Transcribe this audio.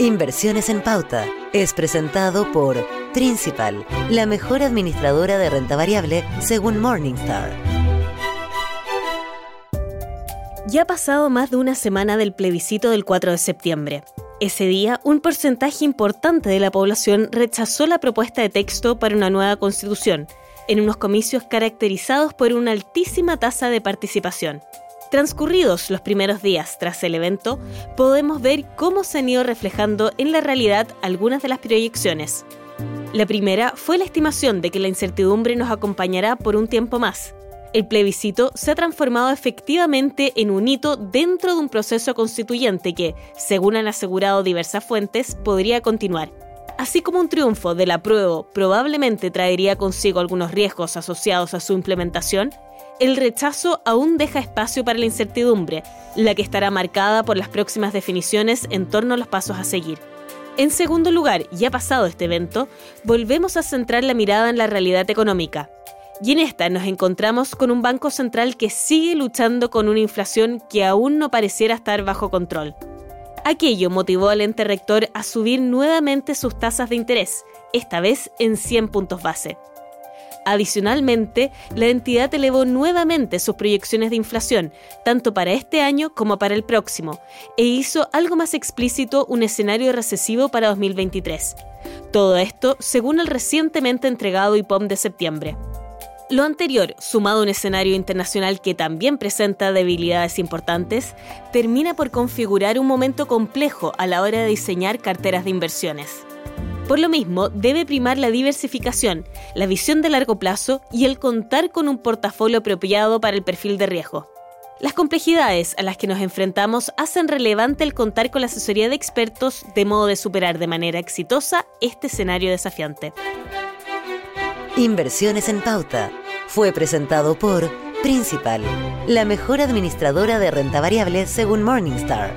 Inversiones en Pauta es presentado por Principal, la mejor administradora de renta variable según Morningstar. Ya ha pasado más de una semana del plebiscito del 4 de septiembre. Ese día, un porcentaje importante de la población rechazó la propuesta de texto para una nueva constitución, en unos comicios caracterizados por una altísima tasa de participación. Transcurridos los primeros días tras el evento, podemos ver cómo se han ido reflejando en la realidad algunas de las proyecciones. La primera fue la estimación de que la incertidumbre nos acompañará por un tiempo más. El plebiscito se ha transformado efectivamente en un hito dentro de un proceso constituyente que, según han asegurado diversas fuentes, podría continuar. Así como un triunfo del apruebo probablemente traería consigo algunos riesgos asociados a su implementación, el rechazo aún deja espacio para la incertidumbre, la que estará marcada por las próximas definiciones en torno a los pasos a seguir. En segundo lugar, ya pasado este evento, volvemos a centrar la mirada en la realidad económica. Y en esta nos encontramos con un Banco Central que sigue luchando con una inflación que aún no pareciera estar bajo control. Aquello motivó al ente rector a subir nuevamente sus tasas de interés, esta vez en 100 puntos base. Adicionalmente, la entidad elevó nuevamente sus proyecciones de inflación, tanto para este año como para el próximo, e hizo algo más explícito un escenario recesivo para 2023. Todo esto según el recientemente entregado IPOM de septiembre. Lo anterior, sumado a un escenario internacional que también presenta debilidades importantes, termina por configurar un momento complejo a la hora de diseñar carteras de inversiones. Por lo mismo, debe primar la diversificación, la visión de largo plazo y el contar con un portafolio apropiado para el perfil de riesgo. Las complejidades a las que nos enfrentamos hacen relevante el contar con la asesoría de expertos de modo de superar de manera exitosa este escenario desafiante. Inversiones en Pauta fue presentado por Principal, la mejor administradora de renta variable según Morningstar.